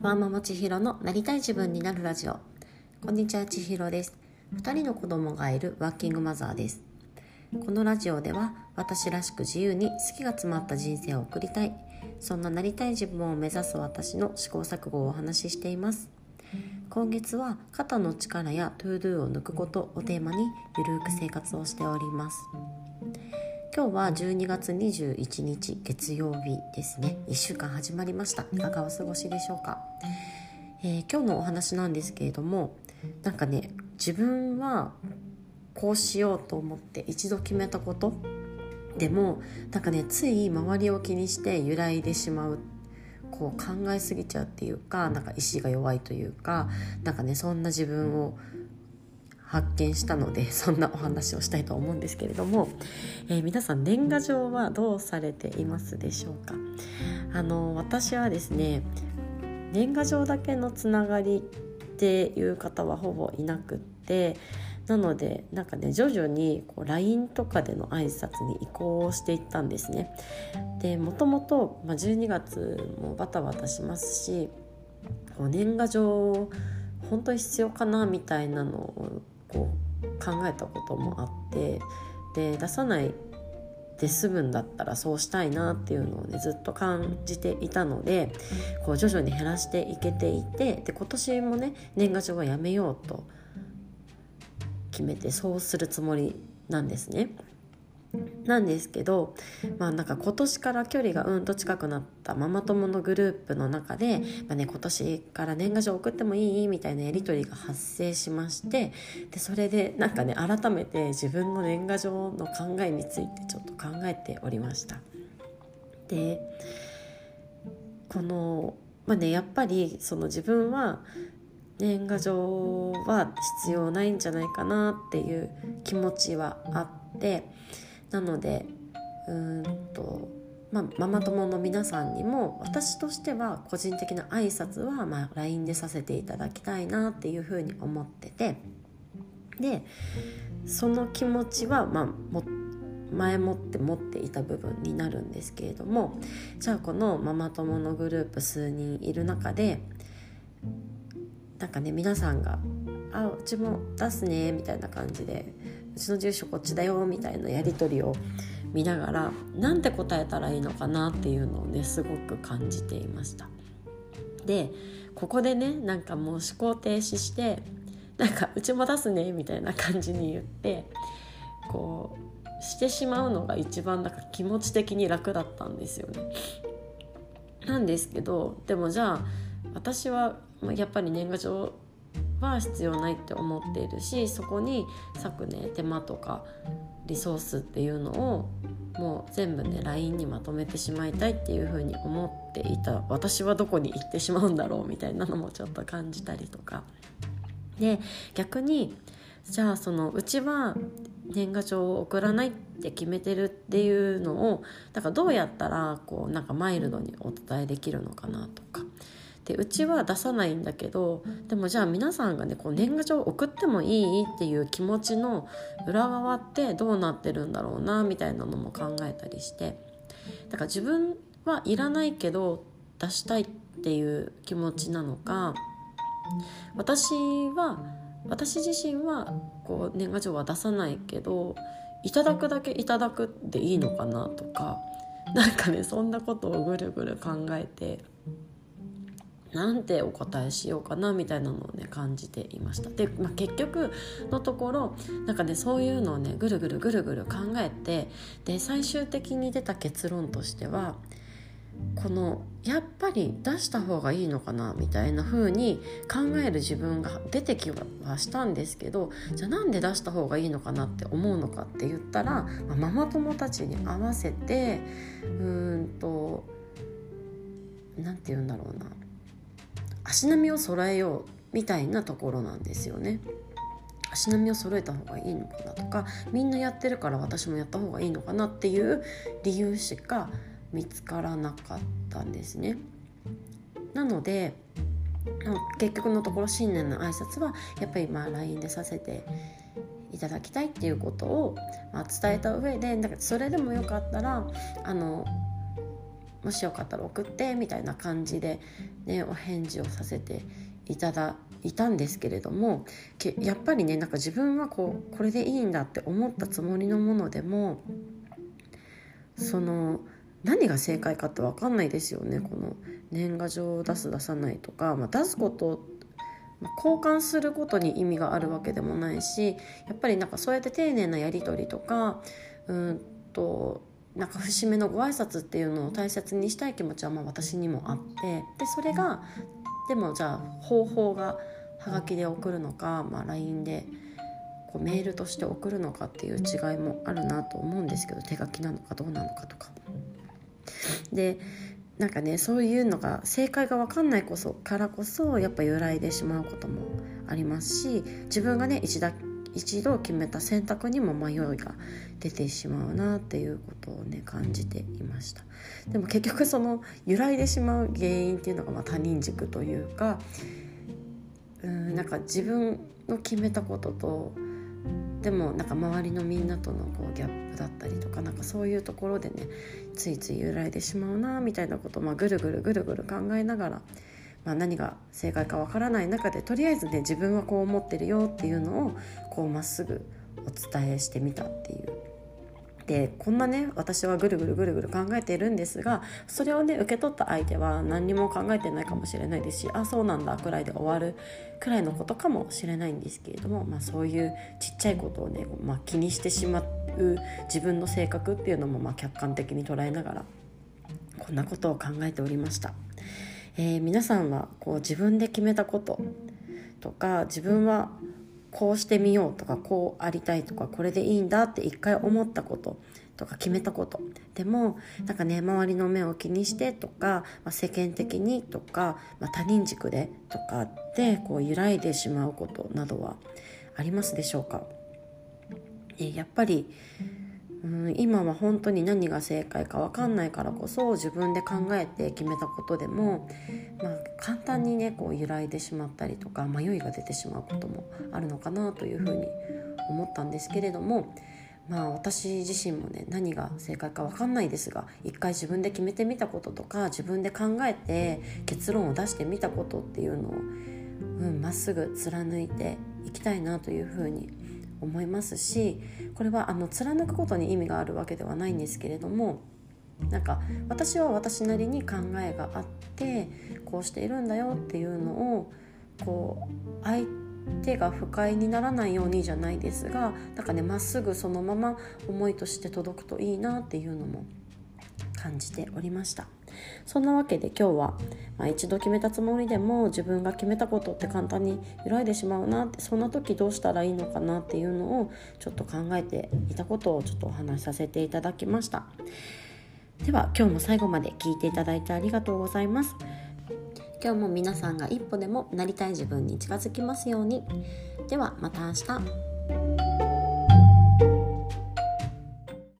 ワーママ千尋のなりたい自分になるラジオ。こんにちは千尋です。2人の子供がいるワーキングマザーです。このラジオでは私らしく自由に好きが詰まった人生を送りたい。そんななりたい自分を目指す私の試行錯誤をお話ししています。今月は肩の力や ToDo を抜くことをテーマにゆるく生活をしております。今日は12月21日月曜日ですね。1週間始まりました。いかがお過ごしでしょうか、えー、今日のお話なんですけれどもなんかね自分はこうしようと思って一度決めたことでもなんかねつい周りを気にして揺らいでしまうこう考えすぎちゃうっていうかなんか意志が弱いというかなんかねそんな自分を発見したので そんなお話をしたいと思うんですけれども、えー、皆さん年賀状はどうされていますでしょうか？あの私はですね年賀状だけのつながりっていう方はほぼいなくってなのでなんかね徐々にこう LINE とかでの挨拶に移行していったんですね。でもともと、12月もバタバタしますしこう年賀状本当に必要かなみたいなのをこう考えたこともあってで出さないで済むんだったらそうしたいなっていうのをねずっと感じていたのでこう徐々に減らしていけていてで今年もね年賀状はやめようと決めてそうするつもりなんですね。なんですけど、まあ、なんか今年から距離がうんと近くなったママ友のグループの中で、まあね、今年から年賀状送ってもいいみたいなやり取りが発生しましてでそれでなんかね改めて自分の年賀状の考えについてちょっと考えておりました。でこのまあねやっぱりその自分は年賀状は必要ないんじゃないかなっていう気持ちはあってなのでうんと、まあ、ママ友の皆さんにも私としては個人的な挨拶はまあ LINE でさせていただきたいなっていうふうに思っててでその気持ちはまあも前もって持っていた部分になるんですけれどもじゃあこのママ友のグループ数人いる中でなんかね皆さんが「あうちも出すね」みたいな感じでうちの住所こっちだよみたいなやり取りを見ながらなんて答えたらいいのかなっていうのをねすごく感じていました。でここでねなんかもう思考停止してなんかうちも出すねみたいな感じに言ってこうしてしまうのが一番なんか気持ち的に楽だったんですよね。なんですけどでもじゃあ私はやっぱり年賀状は必要ないって思っているしそこに割くね手間とかリソースっていうのをもう全部ね LINE にまとめてしまいたいっていうふうに思っていた。私はどこに行ってしまうんだろうみたいなのもちょっと感じたりとか。で逆にじゃあそのうちは年賀状を送らないって決めてるっていうのをだからどうやったらこうなんかマイルドにお伝えできるのかなと。でうちは出さないんだけどでもじゃあ皆さんがねこう年賀状送ってもいいっていう気持ちの裏側ってどうなってるんだろうなみたいなのも考えたりしてだから自分はいらないけど出したいっていう気持ちなのか私は私自身はこう年賀状は出さないけどいただくだけいただくでいいのかなとかなんかねそんなことをぐるぐる考えてなんてお答えしようかなみたいなのをね感じていました。で、まあ、結局のところなんかねそういうのをねぐるぐるぐるぐる考えてで最終的に出た結論としてはこのやっぱり出した方がいいのかなみたいな風に考える自分が出てきはしたんですけどじゃあなんで出した方がいいのかなって思うのかって言ったら、まあ、ママ友たちに合わせてうーんと何て言うんだろうな足並みを揃えようみたいなところなんですよね。足並みを揃えた方がいいのかなとかみんなやってるから私もやった方がいいのかなっていう理由しか見つからなかったんですね。なので結局のところ新年の挨拶はやっぱりまあ LINE でさせていただきたいっていうことを、ま、伝えた上でだからそれでもよかったらあのもしよかったら送ってみたいな感じで、ね、お返事をさせていただいたんですけれどもやっぱりねなんか自分はこうこれでいいんだって思ったつもりのものでもその何が正解かって分かんないですよね。この年賀状を出す出さないとか、まあ、出すこと交換することに意味があるわけでもないしやっぱりなんかそうやって丁寧なやり取りとかうんとなんか節目のご挨拶っていうのを大切にしたい気持ちはまあ私にもあってでそれがでもじゃあ方法がはがきで送るのか、まあ、LINE でこうメールとして送るのかっていう違いもあるなと思うんですけど手書きなのかどうなのかとか。でなんかねそういうのが正解が分かんないこそからこそやっぱ揺らいでしまうこともありますし自分がね一だ一度決めた選択にも迷いが出てしまうなっていうことをね感じていました。でも結局その揺らいでしまう原因っていうのがまあ他人軸というかうんなんか自分の決めたこととでもなんか周りのみんなとのこうギャップだったりとかなんかそういうところでねついつい揺らいでしまうなみたいなことを、まあ、ぐるぐるぐるぐる考えながら、まあ、何が正解かわからない中でとりあえずね自分はこう思ってるよっていうのをこうまっすぐお伝えしてみたっていうでこんなね私はぐるぐるぐるぐる考えているんですがそれをね受け取った相手は何にも考えてないかもしれないですしあそうなんだくらいで終わるくらいのことかもしれないんですけれども、まあ、そういうちっちゃいことをね、まあ、気にしてしまう自分の性格っていうのもまあ客観的に捉えながらこんなことを考えておりました。えー、皆さんはこう自分で決めたこととか自分はこうしてみようとかこうありたいとかこれでいいんだって一回思ったこととか決めたことでもなんかね周りの目を気にしてとか、まあ、世間的にとか、まあ、他人軸でとかでこう揺らいでしまうことなどはありますでしょうか、えやっぱりうん今は本当に何が正解か分かんないからこそ自分で考えて決めたことでも、まあ、簡単にねこう揺らいでしまったりとか迷いが出てしまうこともあるのかなというふうに思ったんですけれども、まあ、私自身もね何が正解か分かんないですが一回自分で決めてみたこととか自分で考えて結論を出してみたことっていうのをま、うん、っすぐ貫いていきたいなというふうに思いますしこれはあの貫くことに意味があるわけではないんですけれどもなんか私は私なりに考えがあってこうしているんだよっていうのをこう相手が不快にならないようにじゃないですがなんかねまっすぐそのまま思いとして届くといいなっていうのも感じておりました。そんなわけで今日は、まあ、一度決めたつもりでも自分が決めたことって簡単に揺らいでしまうなってそんな時どうしたらいいのかなっていうのをちょっと考えていたことをちょっとお話しさせていただきました。では今日も最後まで聞いていただいてありがとうございます。今日も皆さんが一歩でもなりたい自分に近づきますように。ではまた明日。